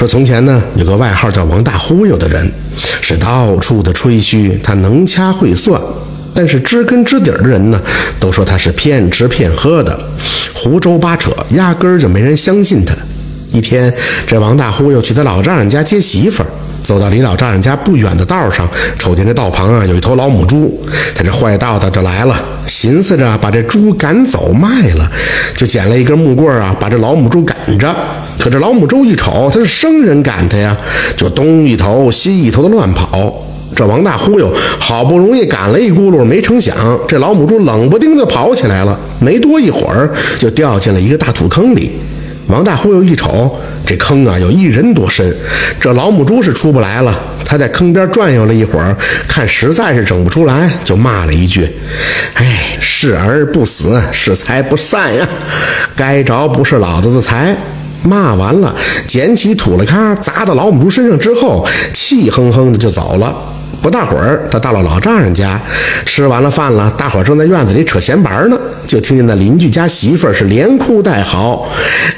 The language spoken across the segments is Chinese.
说从前呢，有个外号叫王大忽悠的人，是到处的吹嘘他能掐会算，但是知根知底儿的人呢，都说他是骗吃骗喝的，胡诌八扯，压根儿就没人相信他。一天，这王大忽悠去他老丈人家接媳妇儿，走到离老丈人家不远的道上，瞅见这道旁啊有一头老母猪，他这坏道道就来了，寻思着把这猪赶走卖了，就捡了一根木棍啊，把这老母猪赶着。可这老母猪一瞅，他是生人赶他呀，就东一头西一头的乱跑。这王大忽悠好不容易赶了一轱辘，没成想这老母猪冷不丁的跑起来了，没多一会儿就掉进了一个大土坑里。王大忽悠一瞅，这坑啊有一人多深，这老母猪是出不来了。他在坑边转悠了一会儿，看实在是整不出来，就骂了一句：“哎，是而不死，是财不散呀！该着不是老子的财。”骂完了，捡起土了糠砸到老母猪身上之后，气哼哼的就走了。不大会儿，他到了老丈人家，吃完了饭了，大伙儿正在院子里扯闲白呢，就听见那邻居家媳妇儿是连哭带嚎：“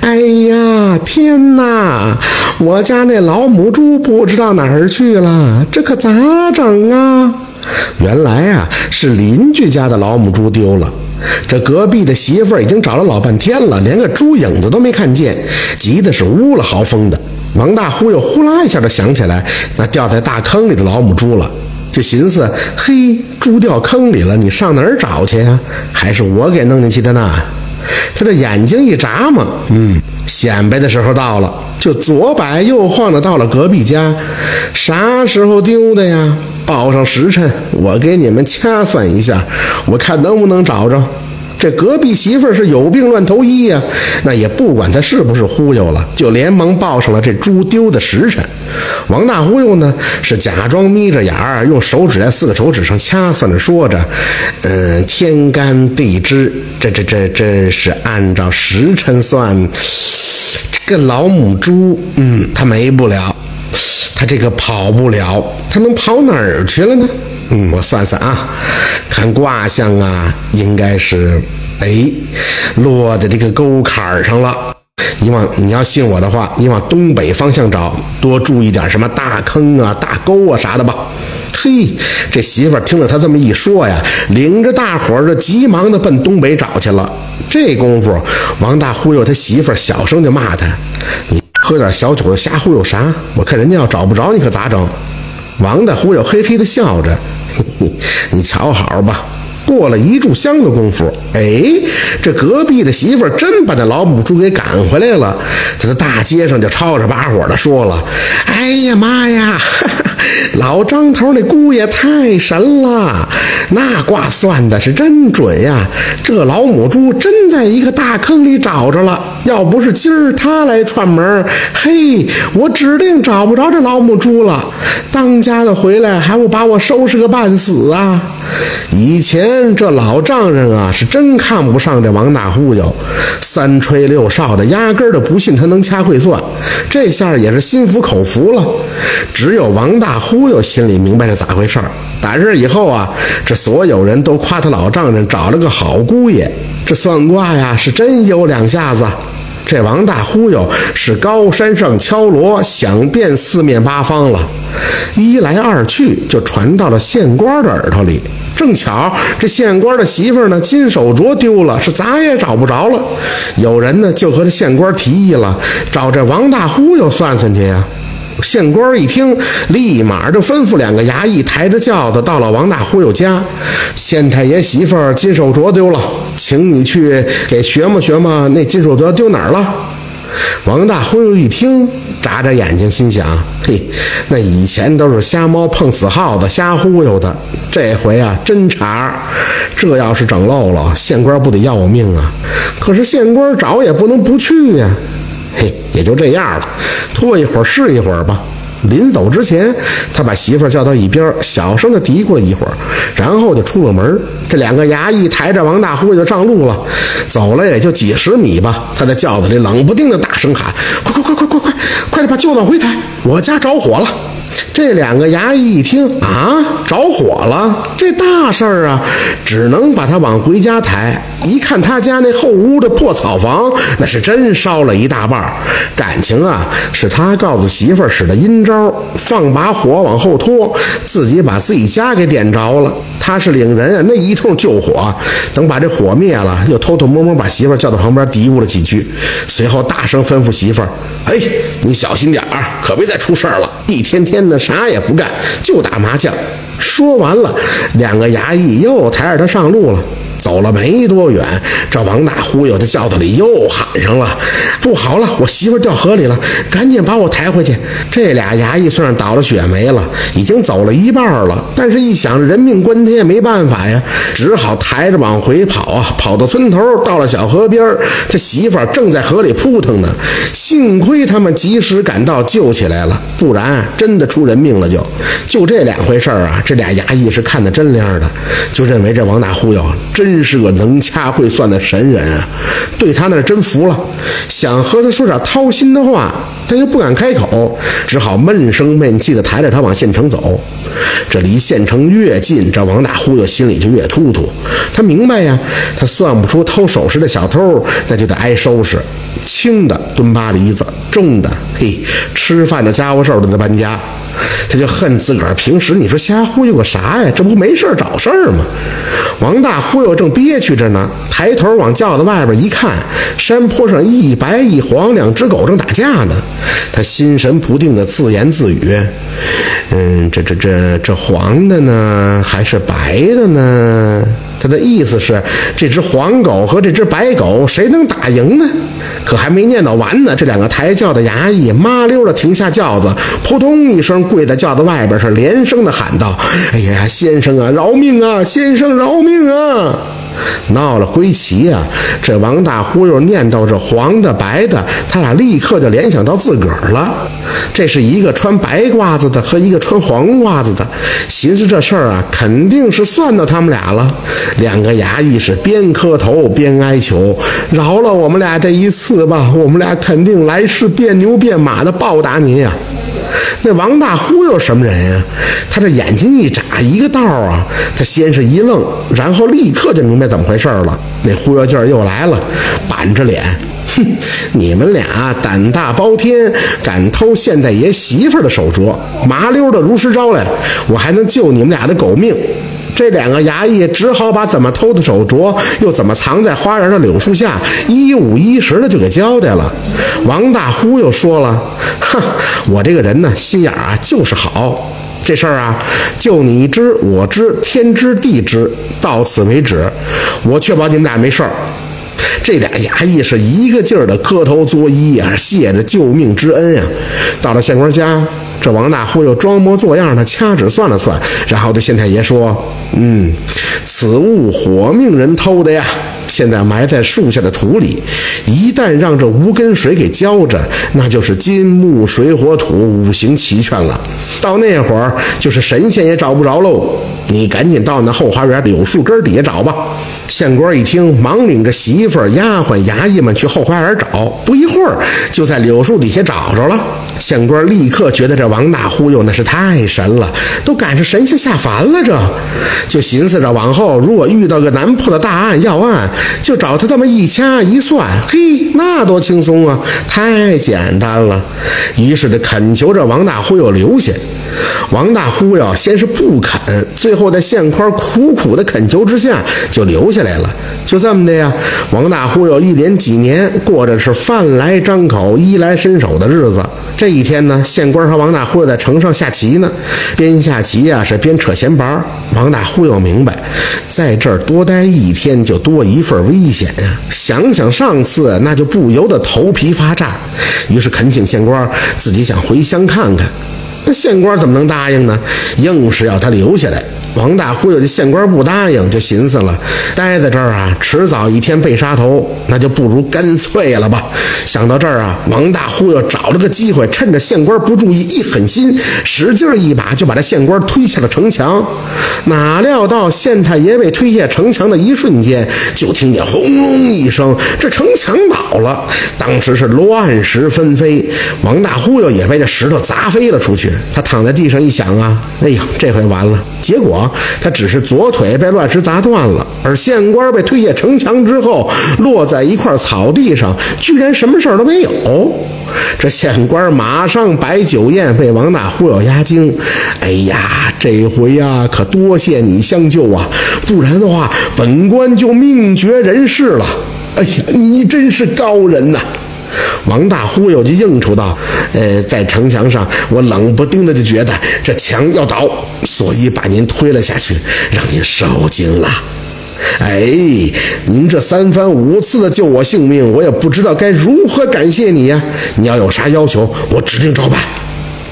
哎呀，天哪！我家那老母猪不知道哪儿去了，这可咋整啊？”原来啊，是邻居家的老母猪丢了。这隔壁的媳妇儿已经找了老半天了，连个猪影子都没看见，急的是呜了嚎风的。王大忽悠呼啦一下就想起来那掉在大坑里的老母猪了，就寻思：嘿，猪掉坑里了，你上哪儿找去呀？还是我给弄进去的呢？他这眼睛一眨嘛，嗯，显摆的时候到了，就左摆右晃的到了隔壁家。啥时候丢的呀？报上时辰，我给你们掐算一下，我看能不能找着。这隔壁媳妇儿是有病乱投医呀，那也不管他是不是忽悠了，就连忙报上了这猪丢的时辰。王大忽悠呢，是假装眯着眼儿，用手指在四个手指上掐算着，说着：“嗯，天干地支，这这这这是按照时辰算。这个老母猪，嗯，它没不了，它这个跑不了，它能跑哪儿去了呢？”嗯，我算算啊，看卦象啊，应该是，哎，落在这个沟坎上了。你往你要信我的话，你往东北方向找，多注意点什么大坑啊、大沟啊啥的吧。嘿，这媳妇听了他这么一说呀，领着大伙儿就急忙的奔东北找去了。这功夫，王大忽悠他媳妇小声就骂他：“你喝点小酒瞎忽悠啥？我看人家要找不着你可咋整？”王大忽悠嘿嘿的笑着。嘿嘿，你瞧好吧，过了一炷香的功夫，哎，这隔壁的媳妇真把那老母猪给赶回来了。他在大街上就吵吵把火的说了：“哎呀妈呀，老张头那姑爷太神了，那卦算的是真准呀！这老母猪真在一个大坑里找着了。要不是今儿他来串门，嘿，我指定找不着这老母猪了。当家的回来还不把我收拾个半死啊！以前这老丈人啊，是真看不上这王大忽悠，三吹六哨的，压根儿就不信他能掐会算。这下也是心服口服了。只有王大大忽悠心里明白是咋回事儿。打这以后啊，这所有人都夸他老丈人找了个好姑爷。这算卦呀，是真有两下子。这王大忽悠是高山上敲锣，响遍四面八方了。一来二去，就传到了县官的耳朵里。正巧这县官的媳妇呢，金手镯丢了，是咋也找不着了。有人呢，就和这县官提议了，找这王大忽悠算算去呀。县官一听，立马就吩咐两个衙役抬着轿子到了王大忽悠家。县太爷媳妇儿金手镯丢了，请你去给学摸学摸，那金手镯丢哪儿了？王大忽悠一听，眨眨眼睛，心想：嘿，那以前都是瞎猫碰死耗子，瞎忽悠的，这回啊真茬。这要是整漏了，县官不得要我命啊？可是县官找也不能不去呀。嘿，也就这样了，拖一会儿是一会儿吧。临走之前，他把媳妇叫到一边，小声的嘀咕了一会儿，然后就出了门。这两个衙役抬着王大忽悠上路了，走了也就几十米吧。他在轿子里冷不丁的大声喊：“快快快快快快，快点把轿往回抬，我家着火了！”这两个衙役一听啊，着火了，这大事儿啊，只能把他往回家抬。一看他家那后屋的破草房，那是真烧了一大半。感情啊，是他告诉媳妇儿使的阴招，放把火往后拖，自己把自己家给点着了。他是领人啊，那一通救火，等把这火灭了，又偷偷摸摸把媳妇儿叫到旁边嘀咕了几句，随后大声吩咐媳妇儿：“哎，你小心点儿，可别再出事儿了。一天天的啥也不干，就打麻将。”说完了，两个衙役又抬着他上路了。走了没多远，这王大忽悠的轿子里又喊上了：“不好了，我媳妇掉河里了，赶紧把我抬回去！”这俩衙役算是倒了血霉了，已经走了一半了。但是，一想人命关天，没办法呀，只好抬着往回跑啊！跑到村头，到了小河边，他媳妇正在河里扑腾呢。幸亏他们及时赶到，救起来了，不然真的出人命了。就就这两回事啊，这俩衙役是看得真亮的，就认为这王大忽悠真。是个能掐会算的神人啊！对他那是真服了，想和他说点掏心的话，他又不敢开口，只好闷声闷气的抬着他往县城走。这离县城越近，这王大忽悠心里就越突突。他明白呀，他算不出偷首饰的小偷，那就得挨收拾。轻的蹲巴黎子，重的嘿，吃饭的家伙事儿都得搬家。他就恨自个儿平时你说瞎忽悠个啥呀？这不没事找事儿吗？王大忽悠正憋屈着呢，抬头往轿子外边一看，山坡上一白一黄两只狗正打架呢。他心神不定的自言自语：“嗯，这这这这黄的呢，还是白的呢？”他的意思是，这只黄狗和这只白狗谁能打赢呢？可还没念叨完呢，这两个抬轿的衙役麻溜的停下轿子，扑通一声跪在轿子外边，是连声的喊道：“哎呀，先生啊，饶命啊！先生饶命啊！”闹了归齐啊！这王大忽悠念叨着黄的白的，他俩立刻就联想到自个儿了。这是一个穿白褂子的和一个穿黄褂子的，寻思这事儿啊，肯定是算到他们俩了。两个衙役是边磕头边哀求：“饶了我们俩这一次吧，我们俩肯定来世变牛变马的报答您呀。” 那王大忽悠什么人呀？他这眼睛一眨，一个道啊！他先是一愣，然后立刻就明白怎么回事了。那忽悠劲儿又来了，板着脸，哼！你们俩胆大包天，敢偷县太爷媳妇的手镯，麻溜的如实招来，我还能救你们俩的狗命。这两个衙役只好把怎么偷的手镯，又怎么藏在花园的柳树下，一五一十的就给交代了。王大忽又说了：“哼，我这个人呢，心眼啊就是好。这事儿啊，就你知我知，天知地知，到此为止。我确保你们俩没事儿。”这俩衙役是一个劲儿的磕头作揖啊，谢着救命之恩啊。到了县官家。这王大忽悠装模作样的掐指算了算，然后对县太爷说：“嗯，此物火命人偷的呀，现在埋在树下的土里。一旦让这无根水给浇着，那就是金木水火土五行齐全了。到那会儿，就是神仙也找不着喽。你赶紧到那后花园柳树根底下找吧。”县官一听，忙领着媳妇儿、丫鬟、衙役们去后花园找。不一会儿，就在柳树底下找着了。县官立刻觉得这王大忽悠那是太神了，都赶上神仙下凡了。这就寻思着往后如果遇到个难破的大案要案，就找他这么一掐一算，嘿，那多轻松啊，太简单了。于是就恳求着王大忽悠留下。王大忽悠先是不肯，最后在县官苦苦的恳求之下，就留下来了。就这么的呀，王大忽悠一连几年过着是饭来张口、衣来伸手的日子。这这一天呢，县官和王大忽悠在城上下棋呢，边下棋啊是边扯闲白。王大忽悠明白，在这儿多待一天就多一份危险呀。想想上次，那就不由得头皮发炸。于是恳请县官自己想回乡看看。那县官怎么能答应呢？硬是要他留下来。王大忽悠这县官不答应，就寻思了，待在这儿啊，迟早一天被杀头，那就不如干脆了吧。想到这儿啊，王大忽悠找了个机会，趁着县官不注意，一狠心，使劲一把就把这县官推下了城墙。哪料到县太爷被推下城墙的一瞬间，就听见轰隆一声，这城墙倒了。当时是乱石纷飞，王大忽悠也被这石头砸飞了出去。去。他躺在地上一想啊，哎呀，这回完了。结果他只是左腿被乱石砸断了，而县官被推下城墙之后，落在一块草地上，居然什么事儿都没有。这县官马上摆酒宴，被王大忽悠压惊。哎呀，这回呀，可多谢你相救啊，不然的话，本官就命绝人世了。哎呀，你真是高人呐！王大忽悠就应酬道：“呃，在城墙上，我冷不丁的就觉得这墙要倒，所以把您推了下去，让您受惊了。哎，您这三番五次的救我性命，我也不知道该如何感谢你呀。你要有啥要求，我指定照办。”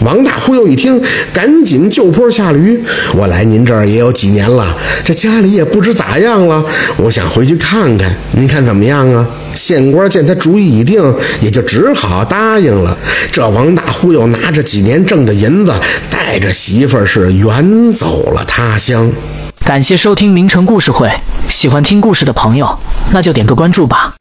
王大忽悠一听，赶紧就坡下驴。我来您这儿也有几年了，这家里也不知咋样了，我想回去看看，您看怎么样啊？县官见他主意已定，也就只好答应了。这王大忽悠拿着几年挣的银子，带着媳妇儿是远走了他乡。感谢收听名城故事会，喜欢听故事的朋友，那就点个关注吧。